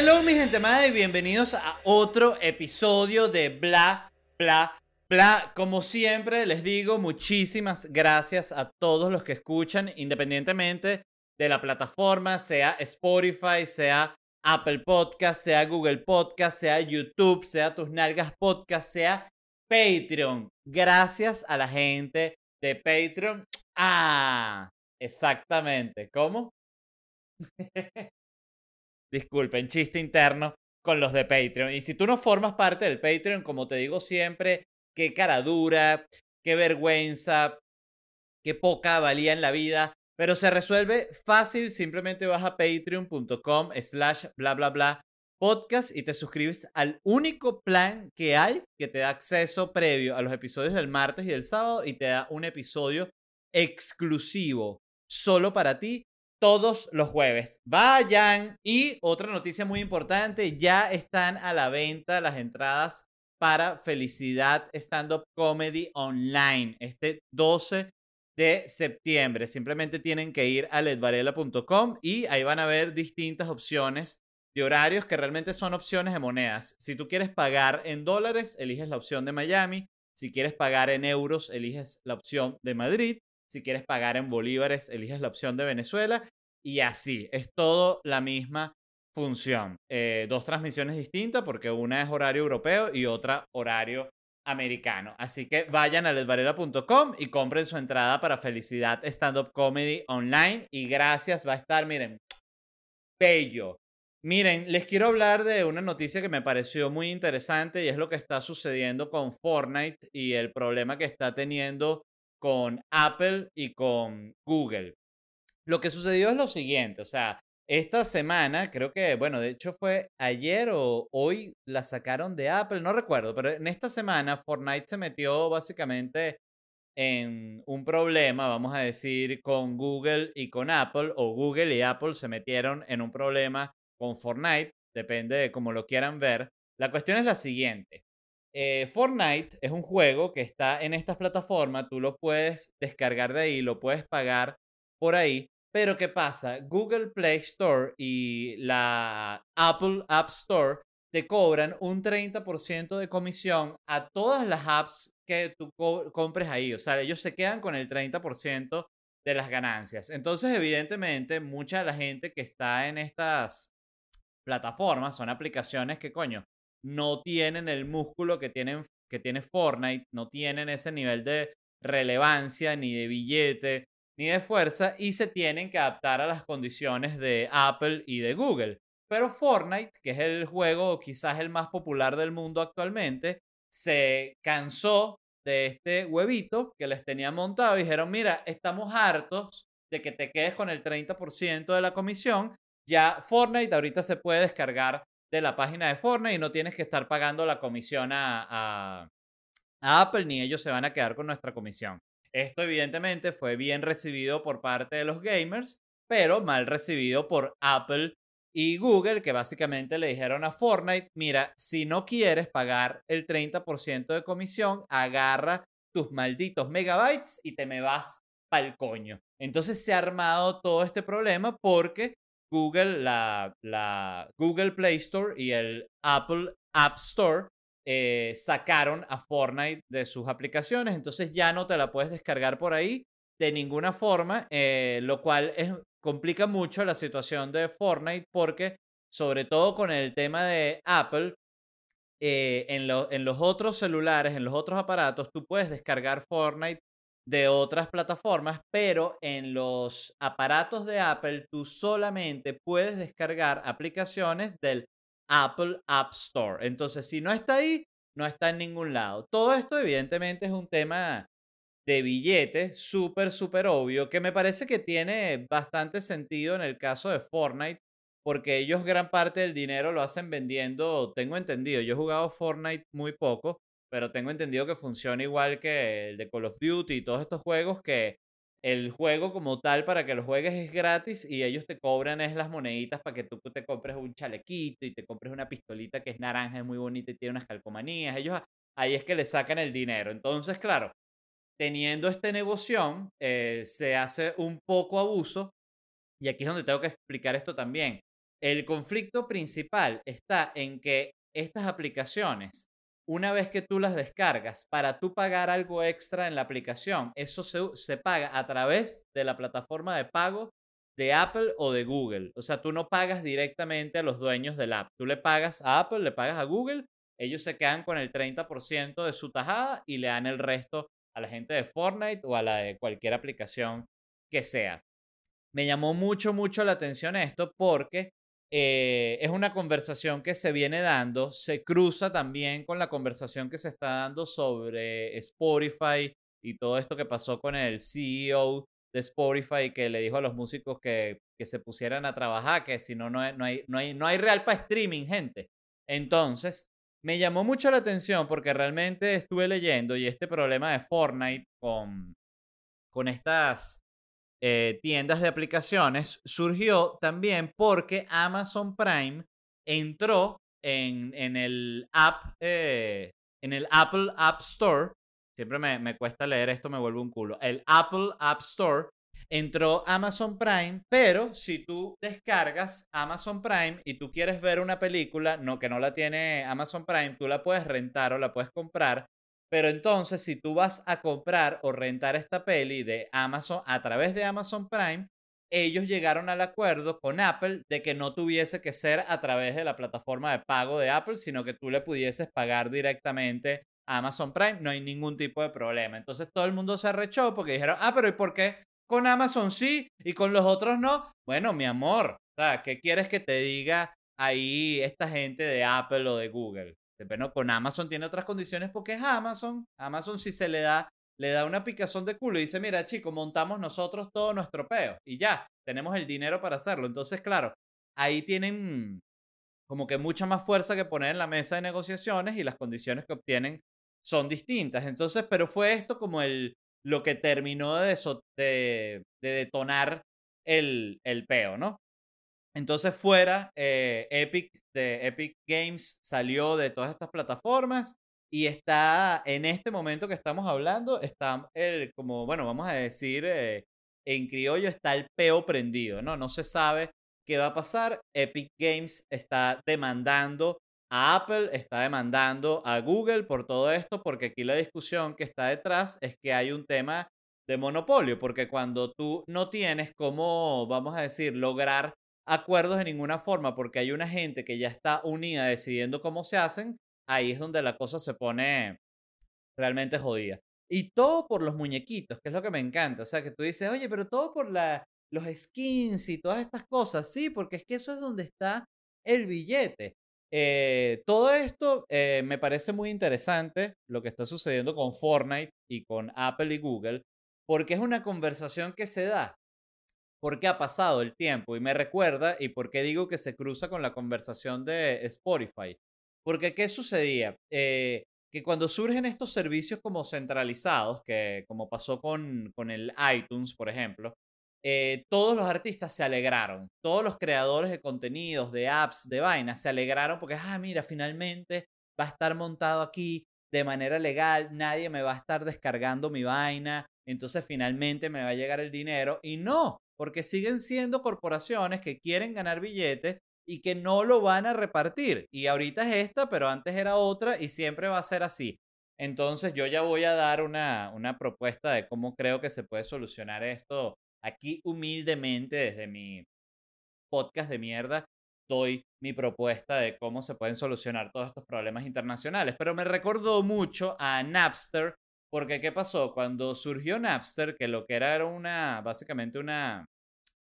Hello mi gente amada y bienvenidos a otro episodio de Bla Bla Bla. Como siempre les digo muchísimas gracias a todos los que escuchan independientemente de la plataforma, sea Spotify, sea Apple Podcast, sea Google Podcast, sea YouTube, sea Tus Nalgas Podcast, sea Patreon. Gracias a la gente de Patreon. Ah, exactamente. ¿Cómo? Disculpen, chiste interno con los de Patreon. Y si tú no formas parte del Patreon, como te digo siempre, qué cara dura, qué vergüenza, qué poca valía en la vida. Pero se resuelve fácil, simplemente vas a patreon.com slash bla bla bla podcast y te suscribes al único plan que hay que te da acceso previo a los episodios del martes y del sábado y te da un episodio exclusivo solo para ti todos los jueves. Vayan. Y otra noticia muy importante, ya están a la venta las entradas para Felicidad Stand Up Comedy Online este 12 de septiembre. Simplemente tienen que ir a ledvarela.com y ahí van a ver distintas opciones de horarios que realmente son opciones de monedas. Si tú quieres pagar en dólares, eliges la opción de Miami. Si quieres pagar en euros, eliges la opción de Madrid. Si quieres pagar en bolívares, eliges la opción de Venezuela. Y así, es todo la misma función. Eh, dos transmisiones distintas porque una es horario europeo y otra horario americano. Así que vayan a ledvarela.com y compren su entrada para Felicidad Stand Up Comedy Online. Y gracias, va a estar, miren, bello. Miren, les quiero hablar de una noticia que me pareció muy interesante y es lo que está sucediendo con Fortnite y el problema que está teniendo con Apple y con Google. Lo que sucedió es lo siguiente, o sea, esta semana, creo que, bueno, de hecho fue ayer o hoy la sacaron de Apple, no recuerdo, pero en esta semana Fortnite se metió básicamente en un problema, vamos a decir, con Google y con Apple, o Google y Apple se metieron en un problema con Fortnite, depende de cómo lo quieran ver. La cuestión es la siguiente. Eh, Fortnite es un juego que está en estas plataformas, tú lo puedes descargar de ahí, lo puedes pagar por ahí, pero ¿qué pasa? Google Play Store y la Apple App Store te cobran un 30% de comisión a todas las apps que tú compres ahí. O sea, ellos se quedan con el 30% de las ganancias. Entonces, evidentemente, mucha de la gente que está en estas plataformas son aplicaciones que, coño, no tienen el músculo que, tienen, que tiene Fortnite, no tienen ese nivel de relevancia ni de billete ni de fuerza y se tienen que adaptar a las condiciones de Apple y de Google. Pero Fortnite, que es el juego quizás el más popular del mundo actualmente, se cansó de este huevito que les tenía montado y dijeron, mira, estamos hartos de que te quedes con el 30% de la comisión. Ya Fortnite ahorita se puede descargar de la página de Fortnite y no tienes que estar pagando la comisión a, a Apple ni ellos se van a quedar con nuestra comisión. Esto evidentemente fue bien recibido por parte de los gamers, pero mal recibido por Apple y Google, que básicamente le dijeron a Fortnite, mira, si no quieres pagar el 30% de comisión, agarra tus malditos megabytes y te me vas pa'l coño. Entonces se ha armado todo este problema porque Google, la, Google Play Store y el Apple App Store eh, sacaron a Fortnite de sus aplicaciones, entonces ya no te la puedes descargar por ahí de ninguna forma, eh, lo cual complica mucho la situación de Fortnite porque sobre todo con el tema de Apple, eh, en, en los otros celulares, en los otros aparatos, tú puedes descargar Fortnite de otras plataformas, pero en los aparatos de Apple tú solamente puedes descargar aplicaciones del Apple App Store. Entonces, si no está ahí, no está en ningún lado. Todo esto, evidentemente, es un tema de billetes súper, súper obvio, que me parece que tiene bastante sentido en el caso de Fortnite, porque ellos gran parte del dinero lo hacen vendiendo, tengo entendido, yo he jugado Fortnite muy poco, pero tengo entendido que funciona igual que el de Call of Duty y todos estos juegos que el juego como tal para que lo juegues es gratis y ellos te cobran es las moneditas para que tú te compres un chalequito y te compres una pistolita que es naranja, es muy bonita y tiene unas calcomanías. Ellos ahí es que le sacan el dinero. Entonces, claro, teniendo este negocio, eh, se hace un poco abuso y aquí es donde tengo que explicar esto también. El conflicto principal está en que estas aplicaciones, una vez que tú las descargas, para tú pagar algo extra en la aplicación, eso se, se paga a través de la plataforma de pago de Apple o de Google. O sea, tú no pagas directamente a los dueños del app. Tú le pagas a Apple, le pagas a Google, ellos se quedan con el 30% de su tajada y le dan el resto a la gente de Fortnite o a la de cualquier aplicación que sea. Me llamó mucho, mucho la atención esto porque eh, es una conversación que se viene dando, se cruza también con la conversación que se está dando sobre Spotify y todo esto que pasó con el CEO de Spotify que le dijo a los músicos que, que se pusieran a trabajar, que si no, no hay, no hay, no hay real para streaming, gente. Entonces, me llamó mucho la atención porque realmente estuve leyendo y este problema de Fortnite con, con estas eh, tiendas de aplicaciones surgió también porque Amazon Prime entró en, en el app, eh, en el Apple App Store. Siempre me, me cuesta leer esto, me vuelve un culo. El Apple App Store entró Amazon Prime, pero si tú descargas Amazon Prime y tú quieres ver una película, no que no la tiene Amazon Prime, tú la puedes rentar o la puedes comprar pero entonces, si tú vas a comprar o rentar esta peli de Amazon a través de Amazon Prime, ellos llegaron al acuerdo con Apple de que no tuviese que ser a través de la plataforma de pago de Apple, sino que tú le pudieses pagar directamente a Amazon Prime, no hay ningún tipo de problema. Entonces todo el mundo se arrechó porque dijeron, ah, pero ¿y por qué con Amazon sí y con los otros no? Bueno, mi amor, ¿qué quieres que te diga ahí esta gente de Apple o de Google? Bueno, con Amazon tiene otras condiciones porque es Amazon. Amazon si se le da, le da una picazón de culo y dice, mira chico, montamos nosotros todo nuestro peo y ya, tenemos el dinero para hacerlo. Entonces, claro, ahí tienen como que mucha más fuerza que poner en la mesa de negociaciones y las condiciones que obtienen son distintas. Entonces, pero fue esto como el, lo que terminó de, de, de detonar el, el peo, ¿no? Entonces fuera, eh, Epic, de Epic Games salió de todas estas plataformas y está, en este momento que estamos hablando, está el, como, bueno, vamos a decir, eh, en criollo está el peo prendido, ¿no? No se sabe qué va a pasar. Epic Games está demandando a Apple, está demandando a Google por todo esto, porque aquí la discusión que está detrás es que hay un tema de monopolio, porque cuando tú no tienes cómo, vamos a decir, lograr acuerdos de ninguna forma porque hay una gente que ya está unida decidiendo cómo se hacen, ahí es donde la cosa se pone realmente jodida. Y todo por los muñequitos, que es lo que me encanta. O sea, que tú dices, oye, pero todo por la, los skins y todas estas cosas. Sí, porque es que eso es donde está el billete. Eh, todo esto eh, me parece muy interesante, lo que está sucediendo con Fortnite y con Apple y Google, porque es una conversación que se da por qué ha pasado el tiempo y me recuerda y por qué digo que se cruza con la conversación de Spotify. Porque ¿qué sucedía? Eh, que cuando surgen estos servicios como centralizados, que como pasó con, con el iTunes, por ejemplo, eh, todos los artistas se alegraron, todos los creadores de contenidos, de apps, de vainas, se alegraron porque, ah, mira, finalmente va a estar montado aquí de manera legal, nadie me va a estar descargando mi vaina, entonces finalmente me va a llegar el dinero. Y no, porque siguen siendo corporaciones que quieren ganar billetes y que no lo van a repartir. Y ahorita es esta, pero antes era otra y siempre va a ser así. Entonces yo ya voy a dar una, una propuesta de cómo creo que se puede solucionar esto aquí humildemente desde mi podcast de mierda. Doy mi propuesta de cómo se pueden solucionar todos estos problemas internacionales. Pero me recordó mucho a Napster porque, ¿qué pasó? Cuando surgió Napster, que lo que era era una, básicamente una,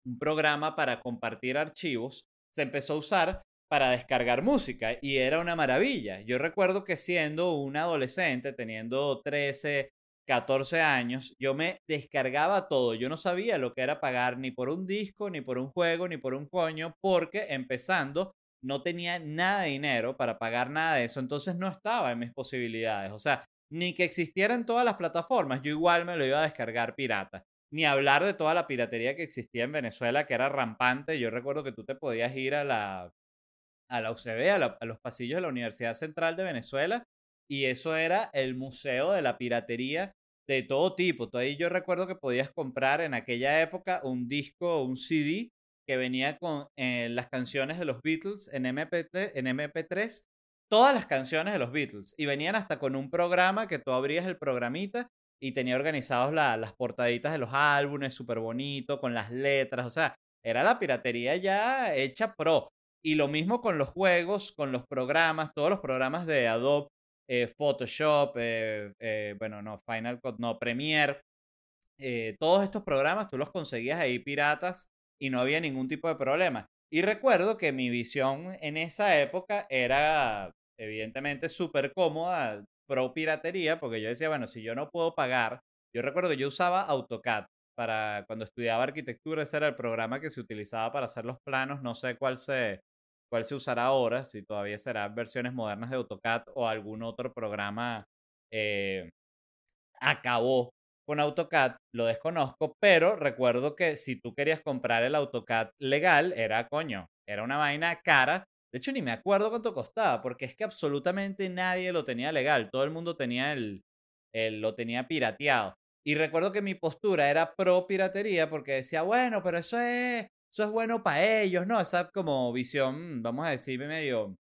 un programa para compartir archivos, se empezó a usar para descargar música y era una maravilla. Yo recuerdo que siendo un adolescente, teniendo 13, 14 años, yo me descargaba todo. Yo no sabía lo que era pagar ni por un disco, ni por un juego, ni por un coño, porque empezando no tenía nada de dinero para pagar nada de eso, entonces no estaba en mis posibilidades. O sea, ni que existiera en todas las plataformas, yo igual me lo iba a descargar pirata. Ni hablar de toda la piratería que existía en Venezuela, que era rampante. Yo recuerdo que tú te podías ir a la, a la UCB, a, los pasillos de la Universidad Central de Venezuela, y eso era el museo de la piratería de todo tipo. Todavía yo recuerdo que podías comprar en aquella época un disco, un CD que venía con eh, las canciones de los Beatles en, MP3, en MP3, todas las canciones de los Beatles, y venían hasta con un programa que tú abrías el programita y tenía organizados las portaditas de los álbumes, súper bonito, con las letras, o sea, era la piratería ya hecha pro. Y lo mismo con los juegos, con los programas, todos los programas de Adobe, eh, Photoshop, eh, eh, bueno, no, Final Cut, no, Premiere. todos estos programas tú los conseguías ahí piratas y no había ningún tipo de problema. Y recuerdo que mi visión en esa época era evidentemente súper cómoda, pro piratería, porque yo decía, bueno, si yo no puedo pagar, yo recuerdo que yo usaba AutoCAD para cuando estudiaba arquitectura, ese era el programa que se utilizaba para hacer los planos, no sé cuál se, cuál se usará ahora, si todavía será versiones modernas de AutoCAD o algún otro programa eh, acabó con AutoCAD, lo desconozco, pero recuerdo que si tú querías comprar el AutoCAD legal, era coño, era una vaina cara. De hecho, ni me acuerdo cuánto costaba, porque es que absolutamente nadie lo tenía legal. Todo el mundo tenía el, el lo tenía pirateado. Y recuerdo que mi postura era pro piratería porque decía, bueno, pero eso es eso es bueno para ellos, ¿no? Esa como visión, vamos a decir, medio,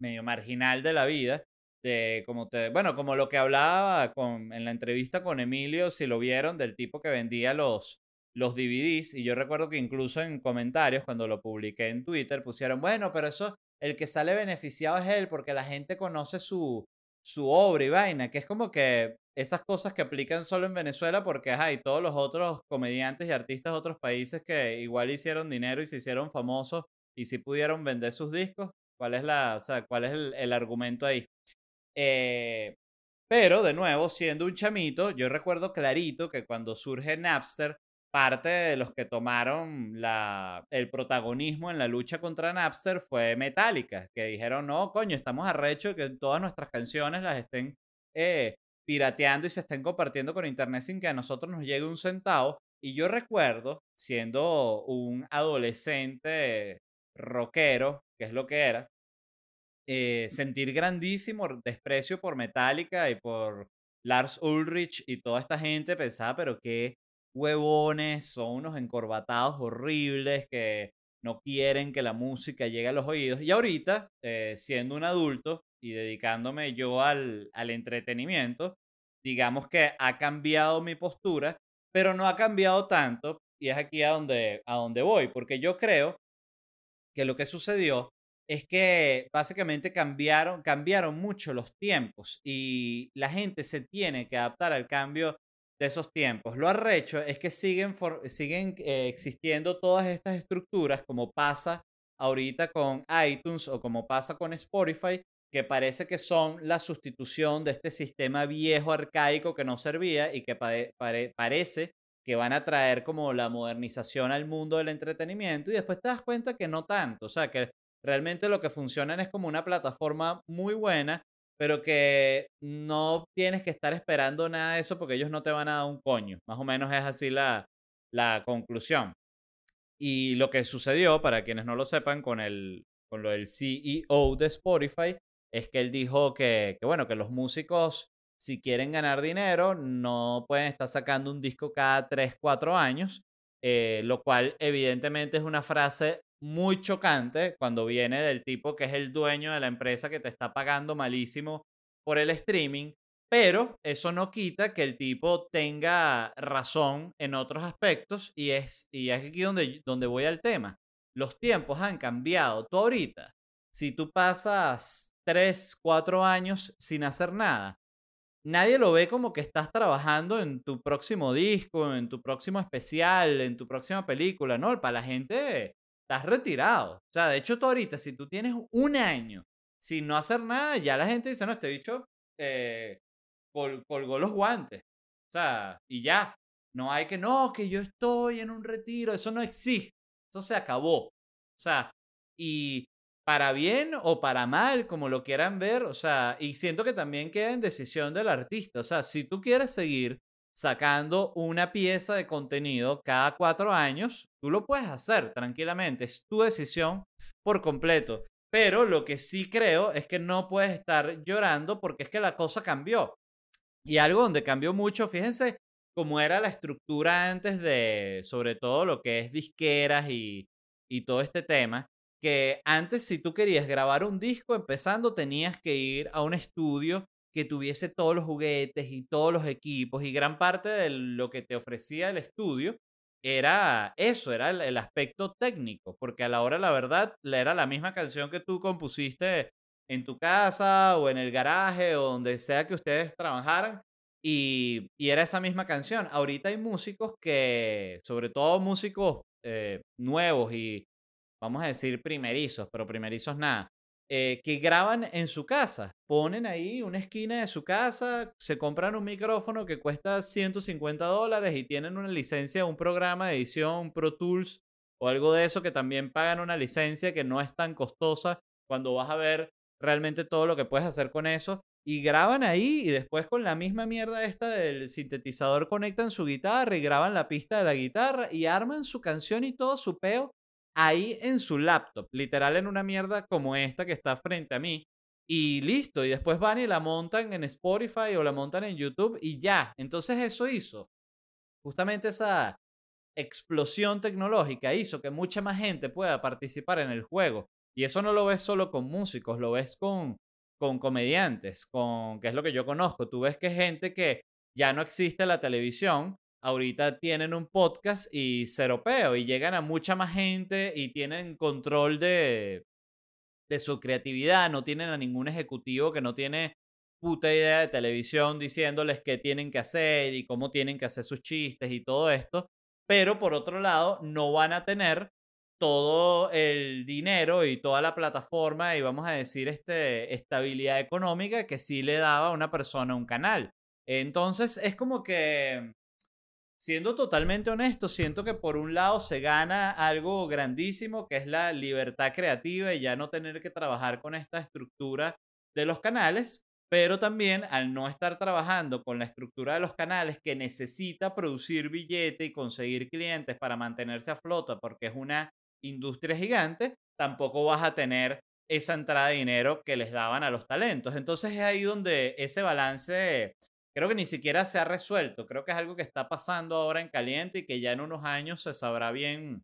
medio marginal de la vida. De como te, bueno, como lo que hablaba con, en la entrevista con Emilio, si lo vieron, del tipo que vendía los, los DVDs. Y yo recuerdo que incluso en comentarios, cuando lo publiqué en Twitter, pusieron, bueno, pero eso, el que sale beneficiado es él porque la gente conoce su, su obra y vaina, que es como que esas cosas que aplican solo en Venezuela porque hay todos los otros comediantes y artistas de otros países que igual hicieron dinero y se hicieron famosos y si pudieron vender sus discos, ¿cuál es, la, o sea, cuál es el, argumento ahí? Eh, pero, de nuevo, siendo un chamito, yo recuerdo clarito que cuando surge Napster, parte de los que tomaron la, el protagonismo en la lucha contra Napster fue Metallica, que dijeron, no, coño, estamos arrecho que todas nuestras canciones las estén eh, pirateando y se estén compartiendo con internet sin que a nosotros nos llegue un centavo. Y yo recuerdo, siendo un adolescente rockero, que es lo que era, eh, sentir grandísimo desprecio por Metallica y por Lars Ulrich y toda esta gente. Pensaba, pero qué huevones, son unos encorbatados horribles que no quieren que la música llegue a los oídos. Y ahorita, eh, siendo un adulto, y dedicándome yo al, al entretenimiento, digamos que ha cambiado mi postura, pero no ha cambiado tanto y es aquí a donde, a donde voy, porque yo creo que lo que sucedió es que básicamente cambiaron, cambiaron mucho los tiempos y la gente se tiene que adaptar al cambio de esos tiempos. Lo arrecho es que siguen, siguen eh, existiendo todas estas estructuras como pasa ahorita con iTunes o como pasa con Spotify, que parece que son la sustitución de este sistema viejo, arcaico que no servía y que parece que van a traer como la modernización al mundo del entretenimiento y después te das cuenta que no tanto, o sea, que realmente lo que funcionan es como una plataforma muy buena, pero que no tienes que estar esperando nada de eso porque ellos no te van a dar un coño, más o menos es así la, la conclusión. Y lo que sucedió, para quienes no lo sepan, con, el, con lo del CEO de Spotify, es que él dijo que, bueno, que los músicos, si quieren ganar dinero, no pueden estar sacando un disco cada 3, 4 años, eh, lo cual evidentemente es una frase muy chocante cuando viene del tipo que es el dueño de la empresa que te está pagando malísimo por el streaming, pero eso no quita que el tipo tenga razón en otros aspectos y es, y es aquí donde, donde voy al tema. Los tiempos han cambiado. Tú ahorita, si tú pasas tres, cuatro años sin hacer nada, nadie lo ve como que estás trabajando en tu próximo disco, en tu próximo especial, en tu próxima película, ¿no? Para la gente estás retirado. O sea, de hecho, tú ahorita, si tú tienes un año sin no hacer nada, ya la gente dice, no, este bicho eh, colgó los guantes. O sea, y ya. No hay que, no, que yo estoy en un retiro, eso no existe. Eso se acabó. O sea, y para bien o para mal, como lo quieran ver, o sea, y siento que también queda en decisión del artista, o sea, si tú quieres seguir sacando una pieza de contenido cada cuatro años, tú lo puedes hacer tranquilamente, es tu decisión por completo. Pero lo que sí creo es que no puedes estar llorando porque es que la cosa cambió. Y algo donde cambió mucho, fíjense cómo era la estructura antes de, sobre todo lo que es disqueras y, y todo este tema, que antes si tú querías grabar un disco empezando tenías que ir a un estudio que tuviese todos los juguetes y todos los equipos y gran parte de lo que te ofrecía el estudio era eso, era el, aspecto técnico, porque a la hora la verdad era la misma canción que tú compusiste en tu casa o en el garaje o donde sea que ustedes trabajaran y, era esa misma canción. Ahorita hay músicos que, sobre todo músicos eh, nuevos y vamos a decir primerizos, pero primerizos nada, eh, que graban en su casa. Ponen ahí una esquina de su casa, se compran un micrófono que cuesta 150 dólares y tienen una licencia, un programa de edición, Pro Tools o algo de eso que también pagan una licencia que no es tan costosa cuando vas a ver realmente todo lo que puedes hacer con eso. Y graban ahí y después con la misma mierda esta del sintetizador conectan su guitarra y graban la pista de la guitarra y arman su canción y todo su peo ahí en su laptop, literal en una mierda como esta que está frente a mí. Y listo, y después van y la montan en Spotify o la montan en YouTube y ya. Entonces eso hizo. Justamente esa explosión tecnológica hizo que mucha más gente pueda participar en el juego. Y eso no lo ves solo con músicos, lo ves con, con comediantes, con, que es lo que yo conozco. Tú ves que gente que ya no existe la televisión, ahorita tienen un podcast y seropeo y llegan a mucha más gente y tienen control de, de su creatividad, no tienen a ningún ejecutivo que no tiene puta idea de televisión diciéndoles qué tienen que hacer y cómo tienen que hacer sus chistes y todo esto, pero por otro lado no van a tener todo el dinero y toda la plataforma y vamos a decir este estabilidad económica que sí le daba a una persona un canal. Entonces es como que siendo totalmente honesto, siento que por un lado se gana algo grandísimo, que es la libertad creativa y ya no tener que trabajar con esta estructura de los canales, pero también al no estar trabajando con la estructura de los canales que necesita producir billete y conseguir clientes para mantenerse a flota porque es una industria gigante, tampoco vas a tener esa entrada de dinero que les daban a los talentos. Entonces es ahí donde ese balance creo que ni siquiera se ha resuelto. Creo que es algo que está pasando ahora en caliente y que ya en unos años se sabrá bien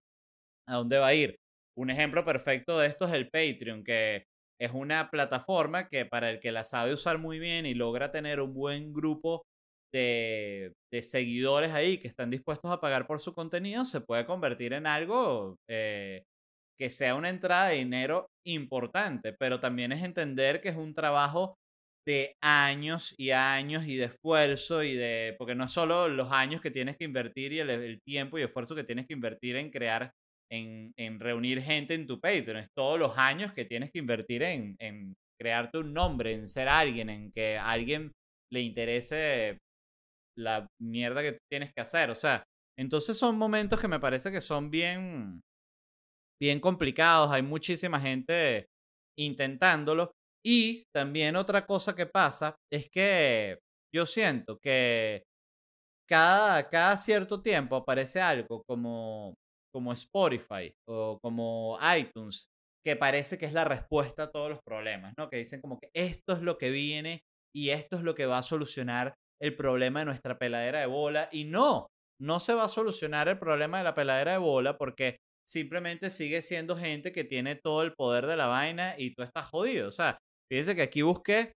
a dónde va a ir. Un ejemplo perfecto de esto es el Patreon, que es una plataforma que para el que la sabe usar muy bien y logra tener un buen grupo de, seguidores ahí que están dispuestos a pagar por su contenido, se puede convertir en algo eh, que sea una entrada de dinero importante, pero también es entender que es un trabajo de años y años y de esfuerzo y de, porque no es solo los años que tienes que invertir y el, tiempo y esfuerzo que tienes que invertir en crear, en, en, reunir gente en tu Patreon, es todos los años que tienes que invertir en, en crearte un nombre, en ser alguien, en que a alguien le interese la mierda que tienes que hacer, o sea, entonces son momentos que me parece que son bien, bien complicados, hay muchísima gente intentándolo y también otra cosa que pasa es que yo siento que cada, cada cierto tiempo aparece algo como, como Spotify o como iTunes que parece que es la respuesta a todos los problemas, ¿no? Que dicen como que esto es lo que viene y esto es lo que va a solucionar el problema de nuestra peladera de bola. Y no, no se va a solucionar el problema de la peladera de bola porque simplemente sigue siendo gente que tiene todo el poder de la vaina y tú estás jodido. O sea, Fíjense que aquí busqué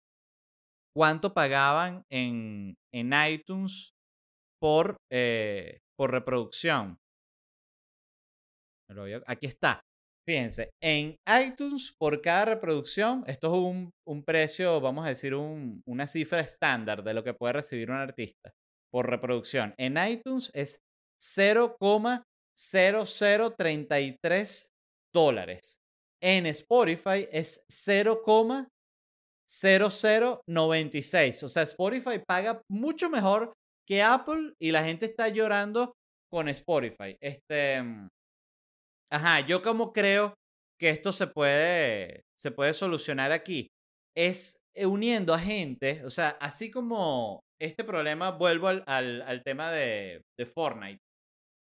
cuánto pagaban en, en iTunes por, eh, por reproducción. Aquí está. Fíjense, en iTunes por cada reproducción, esto es un, un precio, vamos a decir, un, una cifra estándar de lo que puede recibir un artista por reproducción. En iTunes es 0,0033 dólares. En Spotify es 0, 0096. O sea, Spotify paga mucho mejor que Apple y la gente está llorando con Spotify. Este, ajá, yo como creo que esto se puede, se puede solucionar aquí es uniendo a gente, o sea, así como este problema, vuelvo al, al, tema de, de Fortnite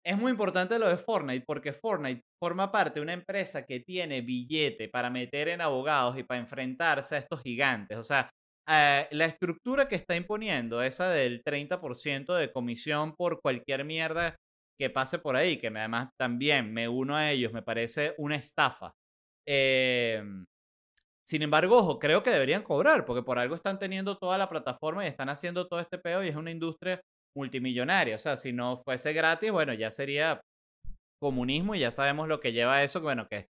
es muy importante lo de Fortnite porque Fortnite forma parte de una empresa que tiene billete para meter en abogados y para enfrentarse a estos gigantes. O sea, eh, la estructura que está imponiendo, esa del 30% de comisión por cualquier mierda que pase por ahí, que además también me uno a ellos, me parece una estafa. Em, sin embargo, ojo, creo que deberían cobrar, porque por algo están teniendo toda la plataforma y están haciendo todo este peo y es una industria multimillonaria. O sea, si no fuese gratis, bueno, ya sería comunismo y ya sabemos lo que lleva a eso, bueno, que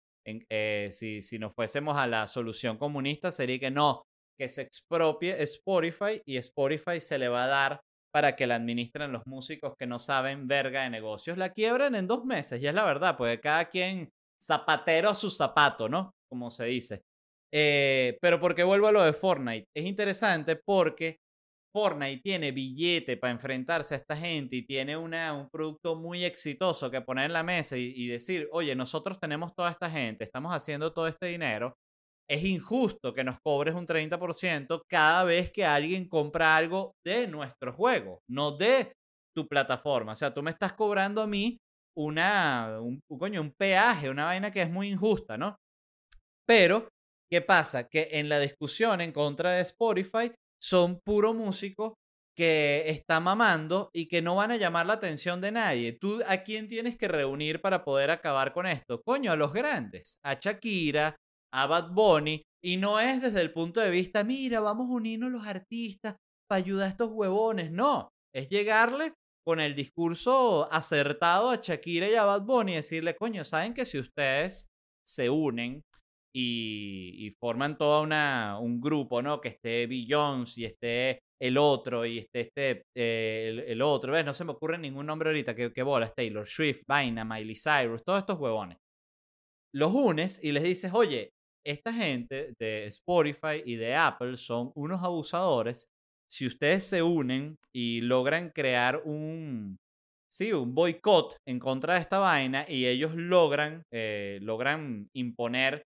eh, si, si nos fuésemos a la solución comunista sería que no, que se expropie Spotify y Spotify se le va a dar para que la administren los músicos que no saben verga de negocios. La quiebran en dos meses, y es la verdad, porque cada quien zapatero a su zapato, ¿no? Como se dice. Eh, pero porque vuelvo a lo de Fortnite. Es interesante porque Fortnite tiene billete para enfrentarse a esta gente y tiene una, un producto muy exitoso que poner en la mesa y, y decir, oye, nosotros tenemos toda esta gente, estamos haciendo todo este dinero, es injusto que nos cobres un 30% cada vez que alguien compra algo de nuestro juego, no de tu plataforma. O sea, tú me estás cobrando a mí una, un, coño, un peaje, una vaina que es muy injusta, ¿no? Pero, ¿qué pasa? Que en la discusión en contra de Spotify son puro músicos que está mamando y que no van a llamar la atención de nadie. ¿Tú a quién tienes que reunir para poder acabar con esto? Coño, a los grandes, a Shakira, a Bad Bunny y no es desde el punto de vista, mira, vamos a unirnos los artistas para ayudar a estos huevones. No, es llegarle con el discurso acertado a Shakira y a Bad Bunny y decirle, coño, saben que si ustedes se unen y, forman todo una, un grupo, ¿no? Que esté Beyoncé y esté el otro y esté este, eh, el, otro, ¿ves? No se me ocurre ningún nombre ahorita que, que bola, Taylor Swift, Vaina, Miley Cyrus, todos estos huevones. Los unes y les dices, oye, esta gente de Spotify y de Apple son unos abusadores. Si ustedes se unen y logran crear un, sí, un boicot en contra de esta vaina y ellos logran, eh, logran imponer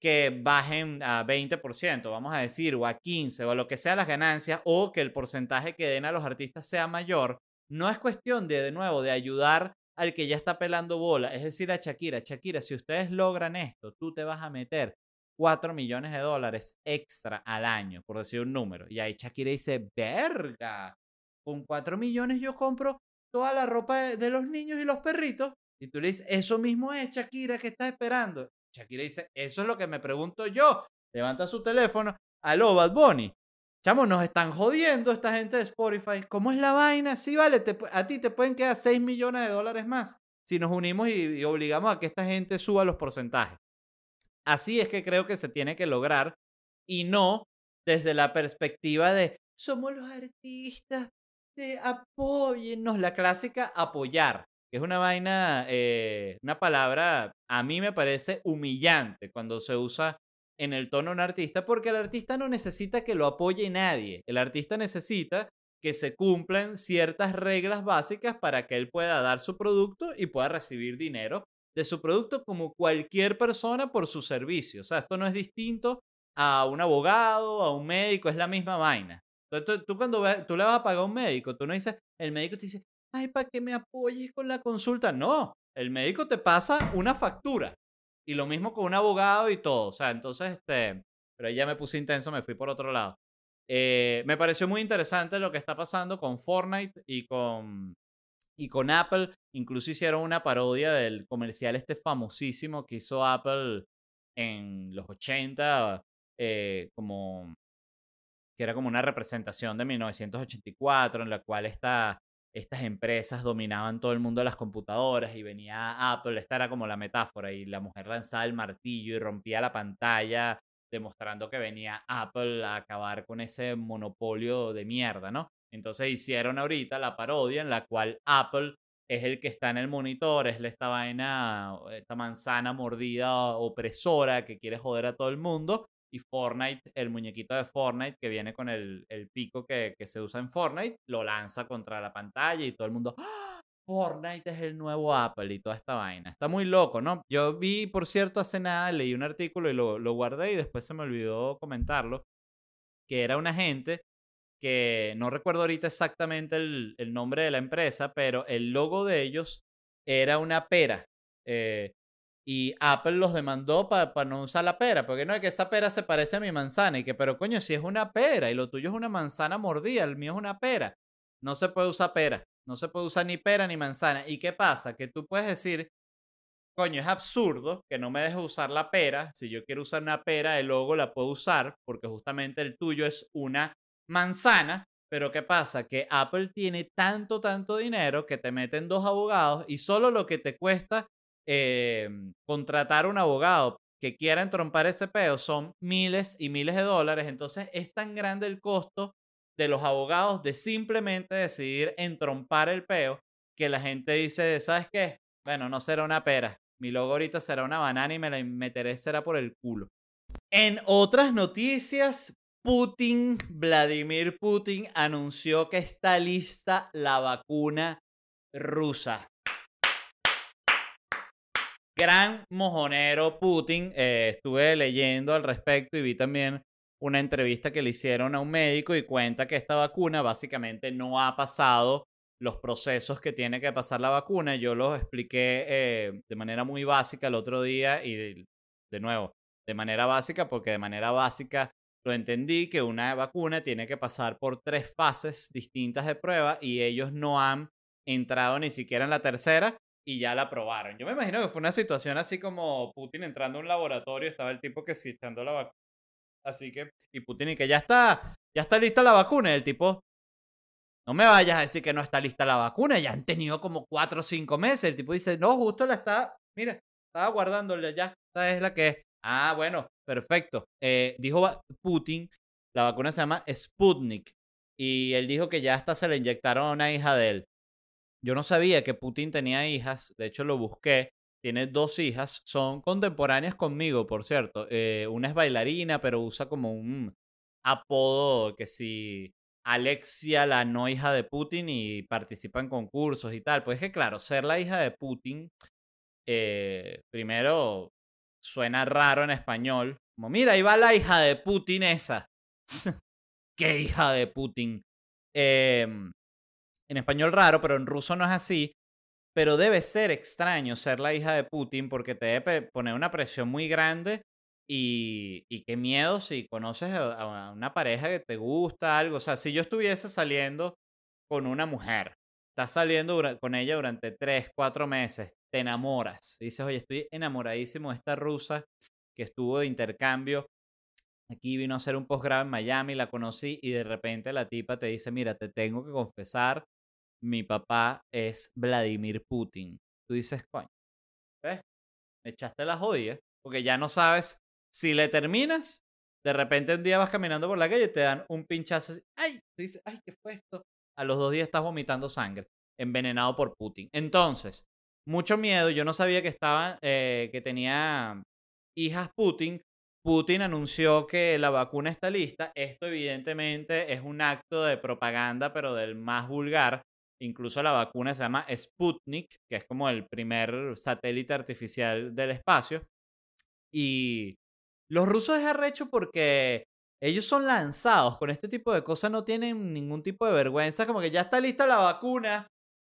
que bajen a 20%, vamos a decir, o a 15, o a lo que sea las ganancias, o que el porcentaje que den a los artistas sea mayor, no es cuestión de, de nuevo, de ayudar al que ya está pelando bola, es decir, a Shakira, Shakira, si ustedes logran esto, tú te vas a meter 4 millones de dólares extra al año, por decir un número. Y ahí Shakira dice, verga, con 4 millones yo compro toda la ropa de los niños y los perritos. Y tú le dices, eso mismo es Shakira que está esperando. Shakira dice, eso es lo que me pregunto yo. Levanta su teléfono, aló, Bad Bunny. Chamo, nos están jodiendo esta gente de Spotify. ¿Cómo es la vaina? Sí, vale, a ti te pueden quedar 6 millones de dólares más si nos unimos y obligamos a que esta gente suba los porcentajes. Así es que creo que se tiene que lograr y no desde la perspectiva de somos los artistas, de apóyennos, la clásica apoyar, es una vaina, eh, una palabra a mí me parece humillante cuando se usa en el tono de un artista, porque el artista no necesita que lo apoye nadie, el artista necesita que se cumplan ciertas reglas básicas para que él pueda dar su producto y pueda recibir dinero de su producto como cualquier persona por su servicio. O sea, esto no es distinto a un abogado, a un médico, es la misma vaina. Entonces, tú, cuando tú le vas a pagar a un médico, tú no dices, el médico te dice, ay, para que me apoyes con la consulta. No, el médico te pasa una factura. Y lo mismo con un abogado y todo. O sea, entonces, este, pero ya me puse intenso, me fui por otro lado. Eh, me pareció muy interesante lo que está pasando con Fortnite y con, y con Apple incluso hicieron una parodia del comercial este famosísimo que hizo Apple en los 80, eh, como que era como una representación de 1984 en la cual esta, estas empresas dominaban todo el mundo de las computadoras y venía Apple, esta era como la metáfora y la mujer lanzaba el martillo y rompía la pantalla demostrando que venía Apple a acabar con ese monopolio de mierda, ¿no? Entonces hicieron ahorita la parodia en la cual Apple es el que está en el monitor, es esta vaina, esta manzana mordida opresora que quiere joder a todo el mundo. Y Fortnite, el muñequito de Fortnite que viene con el, el pico que, que, se usa en Fortnite, lo lanza contra la pantalla y todo el mundo, ¡Ah! Fortnite es el nuevo Apple y toda esta vaina. Está muy loco, ¿no? Yo vi, por cierto, hace nada, leí un artículo y lo, lo guardé y después se me olvidó comentarlo, que era una gente que no recuerdo ahorita exactamente el, nombre de la empresa, pero el logo de ellos era una pera. Eh, y Apple los demandó para no usar la pera, porque no es que esa pera se parece a mi manzana y que, pero coño, si es una pera y lo tuyo es una manzana mordida, el mío es una pera, no se puede usar pera, No se puede usar ni pera ni manzana. ¿Y qué pasa? Que tú puedes decir, coño, es absurdo que no me dejes usar la pera. Si yo quiero usar una pera, el logo la puedo usar porque justamente el tuyo es una manzana. Pero ¿qué pasa? Que Apple tiene tanto, tanto dinero que te meten dos abogados y solo lo que te cuesta eh, contratar un abogado que quiera entrompar ese peo son miles y miles de dólares. Entonces es tan grande el costo de los abogados de simplemente decidir entrompar el peo que la gente dice, ¿sabes qué? Bueno, no será una pera. Mi logo ahorita será una banana y me la meteré será por el culo. En otras noticias, Putin, Vladimir Putin, anunció que está lista la vacuna rusa. Gran mojonero Putin. Eh, estuve leyendo al respecto y vi también una entrevista que le hicieron a un médico y cuenta que esta vacuna básicamente no ha pasado los procesos que tiene que pasar la vacuna. Yo los expliqué eh, de manera muy básica el otro día y de nuevo, de manera básica porque de manera básica lo entendí que una vacuna tiene que pasar por tres fases distintas de prueba y ellos no han entrado ni siquiera en la tercera y ya la aprobaron. Yo me imagino que fue una situación así como Putin entrando a un laboratorio, estaba el tipo que sí echando la vacuna. Así que, y Putin y que ya está, ya está lista la vacuna. El tipo, no me vayas a decir que no está lista la vacuna, ya han tenido como cuatro o cinco meses. El tipo dice, no, justo la está, mira, estaba guardándole ya, esta es la que es. Ah, bueno, perfecto. Eh, dijo Putin, la vacuna se llama Sputnik. Y él dijo que ya hasta se le inyectaron a una hija de él. Yo no sabía que Putin tenía hijas, de hecho lo busqué. Tiene dos hijas, son contemporáneas conmigo, por cierto. Eh, una es bailarina, pero usa como un apodo que si Alexia, la no hija de Putin, y participa en concursos y tal. Pues es que, claro, ser la hija de Putin, eh, primero suena raro en español. Como, mira, ahí va la hija de Putin esa. ¿Qué hija de Putin? Em, en español raro, pero en ruso no es así. Pero debe ser extraño ser la hija de Putin porque te debe poner una presión muy grande y, y qué miedo si conoces a una pareja que te gusta, algo. O sea, si yo estuviese saliendo con una mujer, estás saliendo con ella durante tres, cuatro meses, te enamoras. Dices, oye, estoy enamoradísimo de esta rusa que estuvo de intercambio. Aquí vino a hacer un posgrado en Miami, la conocí y de repente la tipa te dice, mira, te tengo que confesar, mi papá es Vladimir Putin. Tú dices, coño, ¿ves? Me echaste la jodida, porque ya no sabes si le terminas. De repente un día vas caminando por la calle y te dan un pinchazo. ¡Ay! Tú dices, ¡ay, qué fue esto! A los dos días estás vomitando sangre, envenenado por Putin. Entonces, mucho miedo. Yo no sabía que estaban, eh, que tenía hijas Putin. Putin anunció que la vacuna está lista. Esto evidentemente es un acto de propaganda, pero del más vulgar. Incluso la vacuna se llama Sputnik, que es como el primer satélite artificial del espacio. Y los rusos es arrecho porque ellos son lanzados con este tipo de cosas, no tienen ningún tipo de vergüenza, como que ya está lista la vacuna,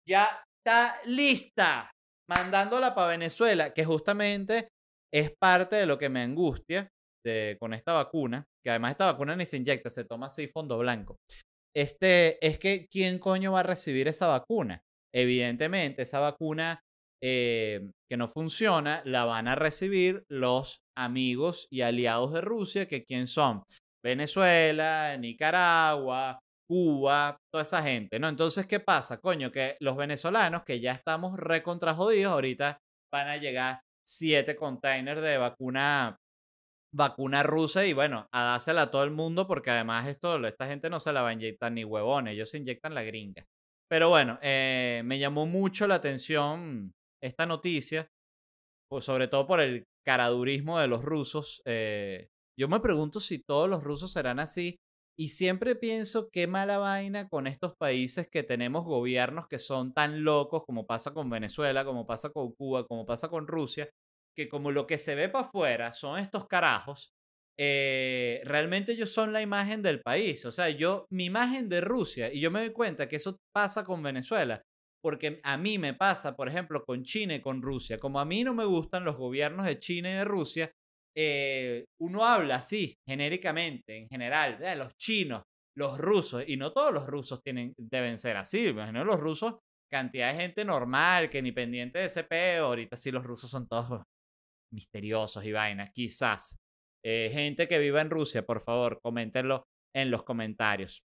ya está lista mandándola para Venezuela, que justamente es parte de lo que me angustia con esta vacuna, que además esta vacuna ni se inyecta, se toma así fondo blanco. Este, es que ¿quién coño va a recibir esa vacuna? Evidentemente, esa vacuna eh, que no funciona la van a recibir los amigos y aliados de Rusia, que quién son? Venezuela, Nicaragua, Cuba, toda esa gente, ¿no? Entonces, ¿qué pasa? Coño, que los venezolanos, que ya estamos recontra jodidos, ahorita van a llegar siete containers de vacuna vacuna rusa y bueno, a dársela a todo el mundo porque además esto, esta gente no se la va a inyectar ni huevones, ellos se inyectan la gringa. Pero bueno, eh, me llamó mucho la atención esta noticia, pues sobre todo por el caradurismo de los rusos. Eh, yo me pregunto si todos los rusos serán así y siempre pienso qué mala vaina con estos países que tenemos gobiernos que son tan locos como pasa con Venezuela, como pasa con Cuba, como pasa con Rusia, que como lo que se ve para afuera son estos carajos, eh, realmente ellos son la imagen del país. O sea, yo, mi imagen de Rusia, y yo me doy cuenta que eso pasa con Venezuela, porque a mí me pasa, por ejemplo, con China y con Rusia. Como a mí no me gustan los gobiernos de China y de Rusia, eh, uno habla así, genéricamente, en general, de los chinos, los rusos, y no todos los rusos tienen, deben ser así, imagino los rusos, cantidad de gente normal, que ni pendiente de ese peo, ahorita sí los rusos son todos misteriosos y vainas, quizás. Eh, gente que viva en Rusia, por favor, coméntenlo en los comentarios.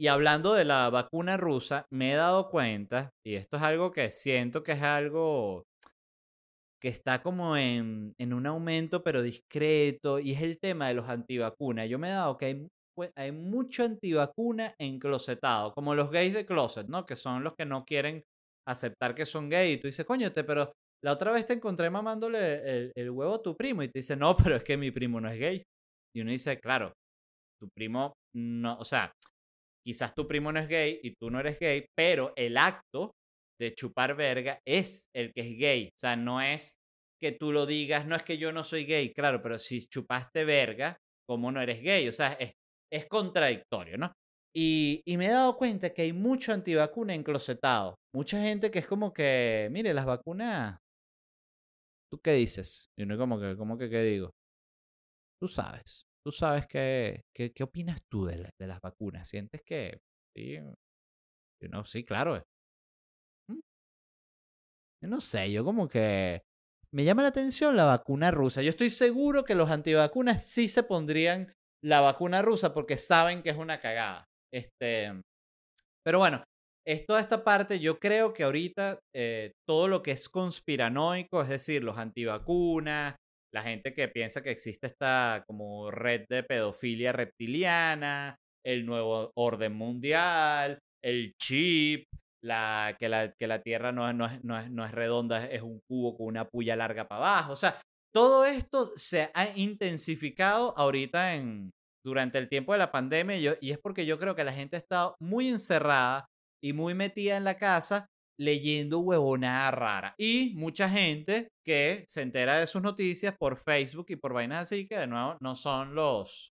Y hablando de la vacuna rusa, me he dado cuenta, y esto es algo que siento que es algo que está como en, en un aumento, pero discreto, y es el tema de los antivacunas. Yo me he dado que hay, hay mucho antivacuna enclosetado, como los gays de closet, ¿no? Que son los que no quieren aceptar que son gays. Y tú dices, coño, pero la otra vez te encontré mamándole el, huevo a tu primo y te dice, no, pero es que mi primo no es gay. Y uno dice, claro, tu primo no, o sea, quizás tu primo no es gay y tú no eres gay, pero el acto de chupar verga es el que es gay. O sea, no es que tú lo digas, no es que yo no soy gay, claro, pero si chupaste verga, ¿cómo no eres gay? O sea, es, es contradictorio, ¿no? Y, y, me he dado cuenta que hay mucho antivacuna enclosetado. Mucha gente que es como que, mire, las vacunas, ¿tú qué dices? Y uno como que, ¿cómo que qué digo? Tú sabes, tú sabes qué, qué, qué opinas tú de, las vacunas. ¿Sientes que, sí, no, sí, claro, no sé, yo como que me llama la atención la vacuna rusa. Yo estoy seguro que los antivacunas sí se pondrían la vacuna rusa porque saben que es una cagada. Este, pero bueno, es toda esta parte, yo creo que ahorita eh, todo lo que es conspiranoico, es decir, los antivacunas, la gente que piensa que existe esta como red de pedofilia reptiliana, el nuevo orden mundial, el chip, la, que, la, que la Tierra no, no, es, no, es, no es redonda, es un cubo con una puya larga para abajo. O sea, todo esto se ha intensificado ahorita en, durante el tiempo de la pandemia y, y es porque yo creo que la gente ha estado muy encerrada y muy metida en la casa leyendo huevonada rara. Y mucha gente que se entera de sus noticias por Facebook y por vainas así, que de nuevo no son los,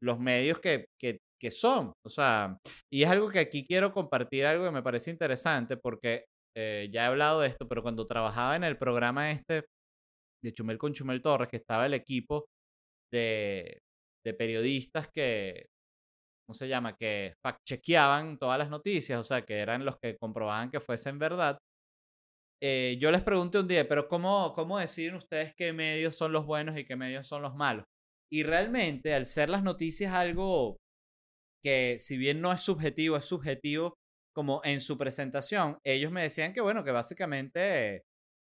los medios que, que que son. O sea, y es algo que aquí quiero compartir, algo que me parece interesante, porque eh, ya he hablado de esto, pero cuando trabajaba en el programa este de Chumel con Chumel Torres, que estaba el equipo de, de periodistas que, ¿cómo se llama? Que fact-chequeaban todas las noticias, o sea, que eran los que comprobaban que fuesen verdad. Eh, yo les pregunté un día, pero ¿cómo, ¿cómo deciden ustedes qué medios son los buenos y qué medios son los malos? Y realmente, al ser las noticias algo que si bien no es subjetivo, es subjetivo como en su presentación, ellos me decían que bueno, que básicamente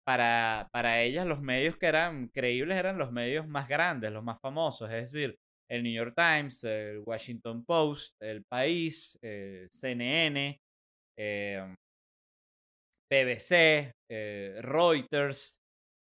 para, para ellas los medios que eran creíbles eran los medios más grandes, los más famosos, es decir, el New York Times, el Washington Post, el País, eh, CNN, eh, BBC, eh, Reuters,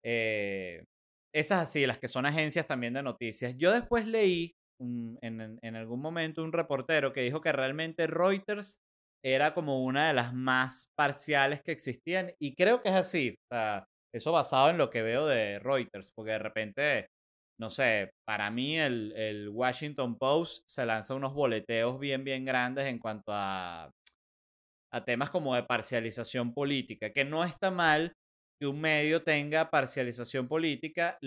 esas así, las que son agencias también de noticias. Yo después leí en, algún momento un reportero que dijo que realmente Reuters era como una de las más parciales que existían y creo que es así. O sea, eso basado en lo que veo de Reuters, porque de repente, no sé, para mí el, el Washington Post se lanza unos boleteos bien, bien grandes en cuanto a, a temas como de parcialización política, que no está mal, que un medio tenga parcialización política,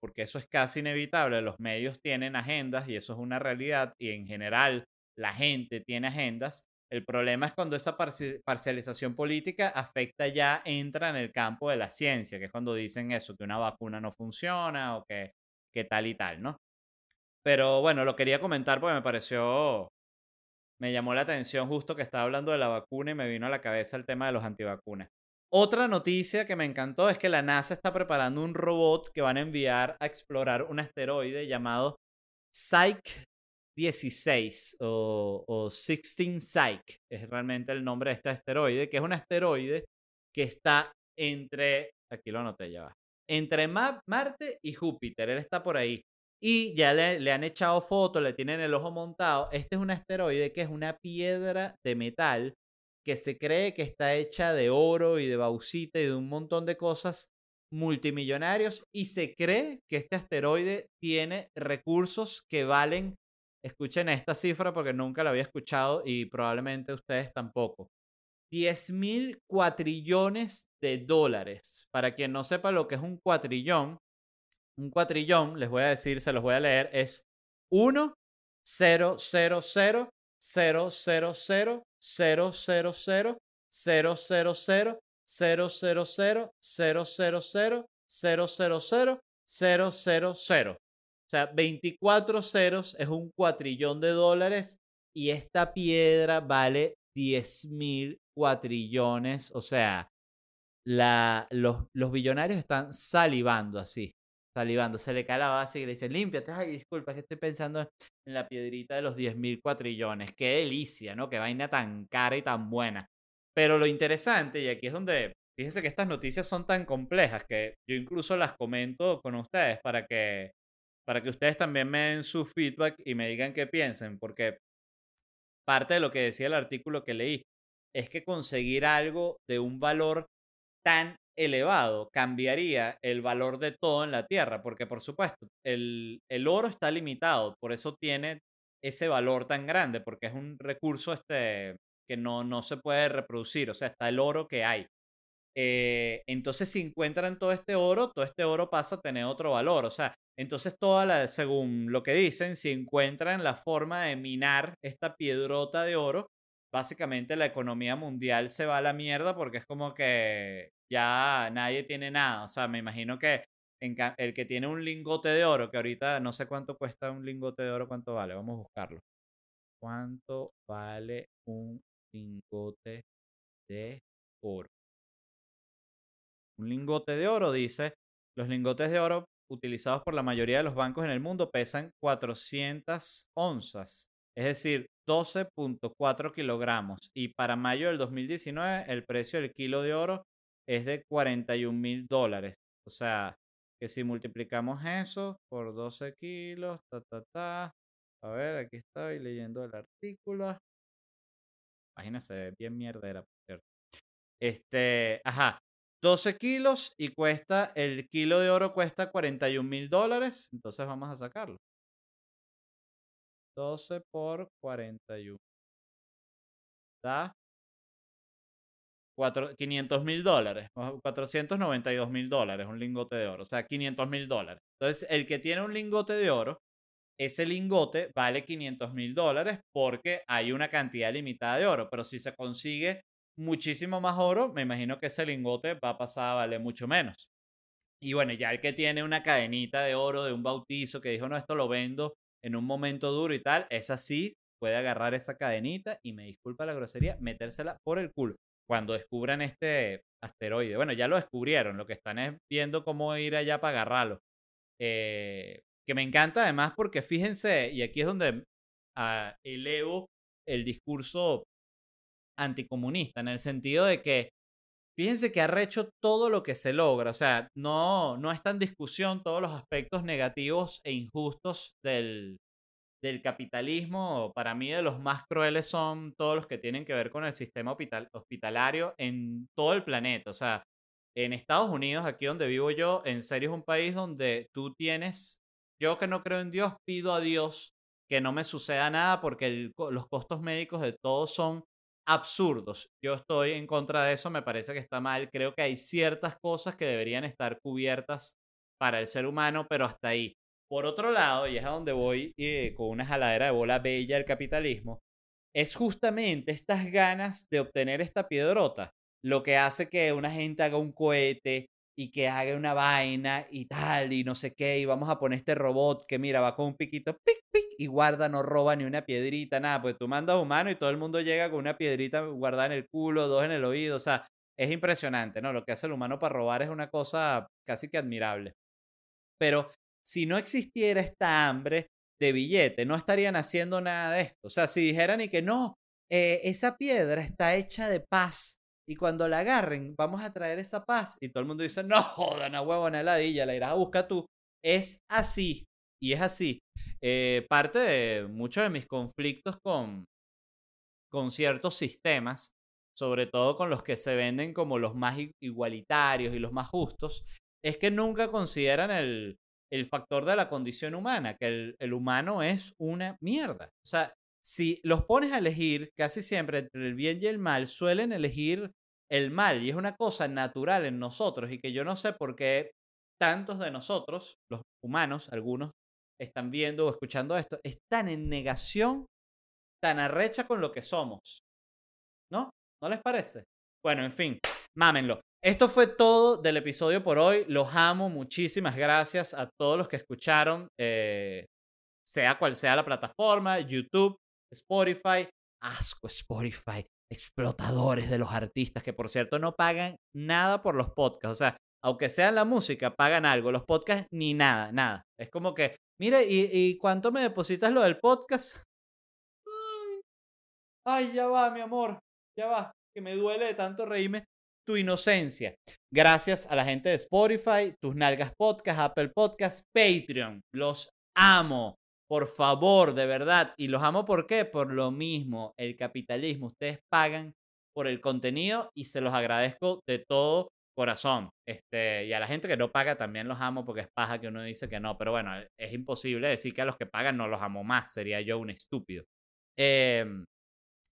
porque eso es casi inevitable. Los medios tienen agendas y eso es una realidad y en general la gente tiene agendas. El problema es cuando esa parcialización política afecta ya, entra en el campo de la ciencia, que es cuando dicen eso, que una vacuna no funciona o que, que tal y tal, ¿no? Pero bueno, lo quería comentar porque me pareció, me llamó la atención justo que estaba hablando de la vacuna y me vino a la cabeza el tema de los antivacunas. Otra noticia que me encantó es que la NASA está preparando un robot que van a enviar a explorar un asteroide llamado Psyche 16 o, o 16 Psyche. Es realmente el nombre de este asteroide, que es un asteroide que está entre, aquí lo anoté ya va, entre Marte y Júpiter. Él está por ahí. Y ya le, han echado fotos, le tienen el ojo montado. Este es un asteroide que es una piedra de metal que se cree que está hecha de oro y de bauxita y de un montón de cosas multimillonarios y se cree que este asteroide tiene recursos que valen, escuchen esta cifra porque nunca la había escuchado y probablemente ustedes tampoco, 10 mil cuatrillones de dólares. Para quien no sepa lo que es un cuatrillón, un cuatrillón, les voy a decir, se los voy a leer, es 1, 0, 0, 0, 000 000 000 000 000 000 000 000 o sea, 24 ceros es un cuatrillón de dólares y esta piedra vale 10 mil cuatrillones. O sea, la, los, los billonarios están salivando así salivando, se le cae la base y le dice, límpiate, ay, disculpa, que estoy pensando en la piedrita de los 10.000 cuatrillones, qué delicia, ¿no? Qué vaina tan cara y tan buena. Pero lo interesante, y aquí es donde, fíjense que estas noticias son tan complejas que yo incluso las comento con ustedes para que, para que ustedes también me den su feedback y me digan qué piensen, porque parte de lo que decía el artículo que leí es que conseguir algo de un valor tan elevado cambiaría el valor de todo en la Tierra, porque por supuesto, el, el, oro está limitado, por eso tiene ese valor tan grande, porque es un recurso este, que no, no se puede reproducir, o sea, está el oro que hay. Eh, entonces, si encuentran todo este oro, todo este oro pasa a tener otro valor, o sea, entonces toda la, según lo que dicen, si encuentran la forma de minar esta piedrota de oro, básicamente la economía mundial se va a la mierda porque es como que ya nadie tiene nada. O sea, me imagino que el que tiene un lingote de oro, que ahorita no sé cuánto cuesta un lingote de oro, cuánto vale, vamos a buscarlo. ¿Cuánto vale un lingote de oro? Un lingote de oro, dice, los lingotes de oro utilizados por la mayoría de los bancos en el mundo pesan 400 onzas, es decir, 12.4 kilogramos. Y para mayo del 2019, el precio del kilo de oro es de 41 mil dólares. O sea, que si multiplicamos eso por 12 kilos, ta, ta, ta. A ver, aquí estoy leyendo el artículo. Imagínense, bien mierdera, por cierto. Este, ajá, 12 kilos y cuesta, el kilo de oro cuesta 41 mil dólares. Entonces vamos a sacarlo. 12 por 41. Da 500 mil dólares, 492 mil dólares, un lingote de oro, o sea, 500 mil dólares. Entonces, el que tiene un lingote de oro, ese lingote vale 500 mil dólares porque hay una cantidad limitada de oro, pero si se consigue muchísimo más oro, me imagino que ese lingote va a pasar a valer mucho menos. Y bueno, ya el que tiene una cadenita de oro de un bautizo que dijo, no, esto lo vendo en un momento duro y tal, es así, puede agarrar esa cadenita y me disculpa la grosería, metérsela por el culo cuando descubran este asteroide. Bueno, ya lo descubrieron, lo que están es viendo cómo ir allá para agarrarlo. Eh, que me encanta además porque fíjense, y aquí es donde ah, elevo el discurso anticomunista, en el sentido de que fíjense que ha hecho todo lo que se logra, o sea, no, no está en discusión todos los aspectos negativos e injustos del, del capitalismo, para mí de los más crueles son todos los que tienen que ver con el sistema hospitalario en todo el planeta. O sea, en Estados Unidos, aquí donde vivo yo, en serio es un país donde tú tienes, yo que no creo en Dios, pido a Dios que no me suceda nada porque los costos médicos de todos son absurdos. Yo estoy en contra de eso, me parece que está mal. Creo que hay ciertas cosas que deberían estar cubiertas para el ser humano, pero hasta ahí. Por otro lado, y es a donde voy eh, con una jaladera de bola bella del capitalismo, es justamente estas ganas de obtener esta piedrota lo que hace que una gente haga un cohete y que haga una vaina y tal, y no sé qué, y vamos a poner este robot que mira, va con un piquito, pic, y guarda, no roba ni una piedrita, nada, pues tú mandas humano y todo el mundo llega con una piedrita guardada en el culo, dos en el oído, o sea, es impresionante, ¿no? Lo que hace el humano para robar es una cosa casi que admirable. Pero si no existiera esta hambre de billete, no estarían haciendo nada de esto. O sea, si dijeran y que no, eh, esa piedra está hecha de paz y cuando la agarren vamos a traer esa paz y todo el mundo dice, no jodan a huevo en ladilla, la irás a buscar tú. Es así y es así. Eh, parte de muchos de mis conflictos con, con ciertos sistemas, sobre todo con los que se venden como los más igualitarios y los más justos, es que nunca consideran el, el factor de la condición humana, que el, humano es una mierda. O sea, si los pones a elegir, casi siempre entre el bien y el mal, suelen elegir el mal y es una cosa natural en nosotros y que yo no sé por qué tantos de nosotros, los humanos, algunos, están viendo o escuchando esto, están en negación tan arrecha con lo que somos. ¿No? ¿No les parece? Bueno, en fin, mámenlo. Esto fue todo del episodio por hoy. Los amo. Muchísimas gracias a todos los que escucharon, eh, sea cual sea la plataforma, YouTube, Spotify. Asco Spotify. Explotadores de los artistas que, por cierto, no pagan nada por los podcasts. O sea, aunque sea la música, pagan algo. Los podcasts ni nada, nada. Es como que, mire, ¿y, y cuánto me depositas lo del podcast? Ay, ya va, mi amor. Ya va. Que me duele de tanto reírme tu inocencia. Gracias a la gente de Spotify, tus nalgas podcast, Apple Podcast, Patreon. Los amo. Por favor, de verdad. Y los amo ¿por qué? Por lo mismo, el capitalismo. Ustedes pagan por el contenido y se los agradezco de todo corazón. Este, y a la gente que no paga también los amo porque es paja que uno dice que no. Pero bueno, es imposible decir que a los que pagan no los amo más. Sería yo un estúpido. Eh,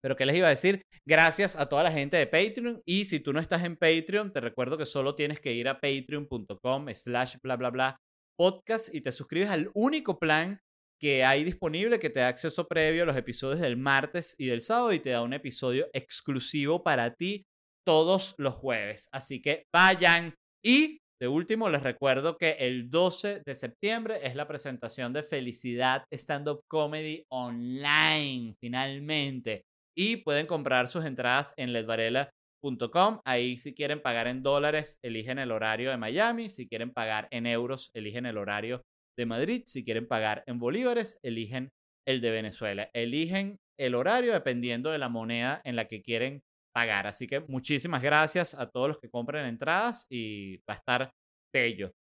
pero ¿qué les iba a decir? Gracias a toda la gente de Patreon. Y si tú no estás en Patreon, te recuerdo que solo tienes que ir a patreon.com slash bla bla bla podcast y te suscribes al único plan que hay disponible que te da acceso previo a los episodios del martes y del sábado y te da un episodio exclusivo para ti todos los jueves. Así que vayan. Y de último, les recuerdo que el 12 de septiembre es la presentación de Felicidad Stand Up Comedy Online, finalmente y pueden comprar sus entradas en ledvarela.com. Ahí si quieren pagar en dólares, eligen el horario de Miami. Si quieren pagar en euros, eligen el horario de Madrid. Si quieren pagar en bolívares, eligen el de Venezuela. Eligen el horario dependiendo de la moneda en la que quieren pagar. Así que muchísimas gracias a todos los que compren entradas y va a estar bello.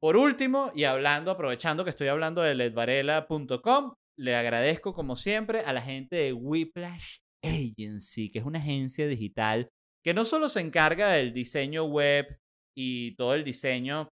Por último, y hablando, aprovechando que estoy hablando de ledvarela.com, le agradezco como siempre a la gente de Whiplash Agency, que es una agencia digital que no solo se encarga del diseño web y todo el diseño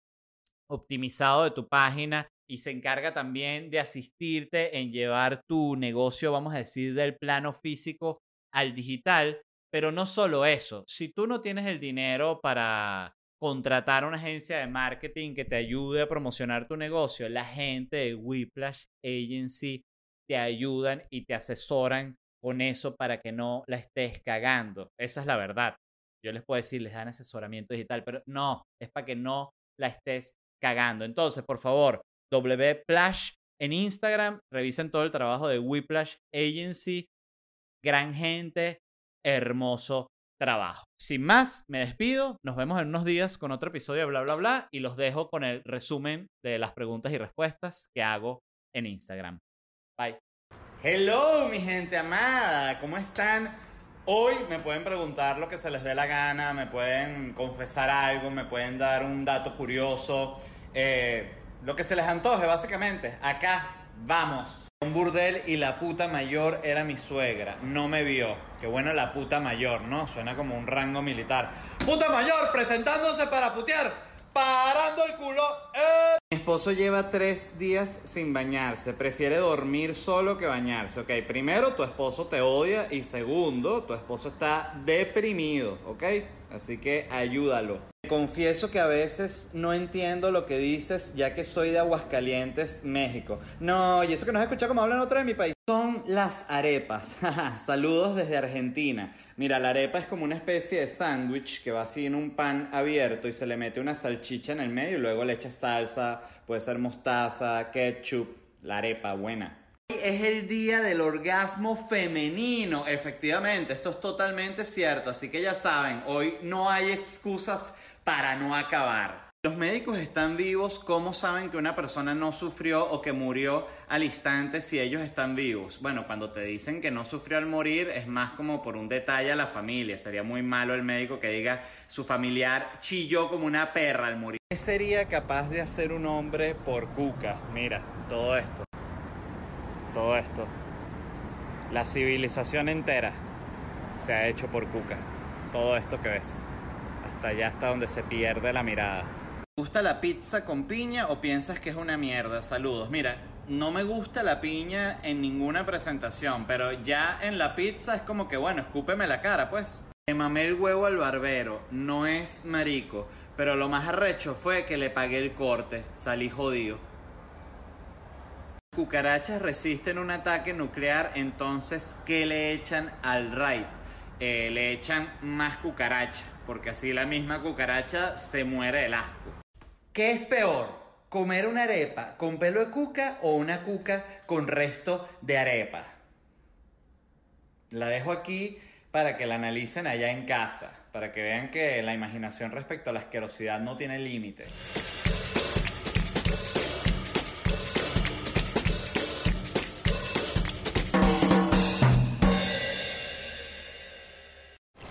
optimizado de tu página, y se encarga también de asistirte en llevar tu negocio, vamos a decir, del plano físico al digital. Pero no solo eso, si tú no tienes el dinero para contratar una agencia de marketing que te ayude a promocionar tu negocio, la gente de Whiplash Agency te ayudan y te asesoran con eso para que no la estés cagando. Esa es la verdad. Yo les puedo decir, les dan asesoramiento digital, pero no, es para que no la estés cagando. Entonces, por favor, Wplash en Instagram, revisen todo el trabajo de Whiplash Agency. Gran gente, hermoso trabajo. Sin más, me despido. Nos vemos en unos días con otro episodio de bla, bla, bla. Y los dejo con el resumen de las preguntas y respuestas que hago en Instagram. Bye. Hello, mi gente amada, ¿cómo están? Hoy me pueden preguntar lo que se les dé la gana, me pueden confesar algo, me pueden dar un dato curioso, eh, lo que se les antoje básicamente. Acá vamos. Un burdel y la puta mayor era mi suegra, no me vio. Qué bueno la puta mayor, ¿no? Suena como un rango militar. Puta mayor presentándose para putear, parando el culo. ¡Eh! Mi esposo lleva tres días sin bañarse. Prefiere dormir solo que bañarse. Ok, primero, tu esposo te odia. Y segundo, tu esposo está deprimido. Ok, así que ayúdalo. Confieso que a veces no entiendo lo que dices, ya que soy de Aguascalientes, México. No, y eso que no has escuchado como hablan otros de mi país. Son las arepas. Saludos desde Argentina. Mira, la arepa es como una especie de sándwich que va así en un pan abierto y se le mete una salchicha en el medio y luego le echas salsa, puede ser mostaza, ketchup, la arepa buena. Es el día del orgasmo femenino, efectivamente, esto es totalmente cierto, así que ya saben, hoy no hay excusas para no acabar. Los médicos están vivos, ¿cómo saben que una persona no sufrió o que murió al instante si ellos están vivos? Bueno, cuando te dicen que no sufrió al morir es más como por un detalle a la familia. Sería muy malo el médico que diga su familiar chilló como una perra al morir. ¿Qué sería capaz de hacer un hombre por cuca? Mira, todo esto. Todo esto. La civilización entera se ha hecho por cuca. Todo esto que ves. Hasta allá, hasta donde se pierde la mirada. ¿Te gusta la pizza con piña o piensas que es una mierda? Saludos. Mira, no me gusta la piña en ninguna presentación, pero ya en la pizza es como que, bueno, escúpeme la cara, pues. Le mamé el huevo al barbero, no es marico, pero lo más arrecho fue que le pagué el corte, salí jodido. Cucarachas resisten un ataque nuclear, entonces, ¿qué le echan al raid? Eh, le echan más cucaracha, porque así la misma cucaracha se muere del asco. ¿Qué es peor? ¿Comer una arepa con pelo de cuca o una cuca con resto de arepa? La dejo aquí para que la analicen allá en casa, para que vean que la imaginación respecto a la asquerosidad no tiene límite.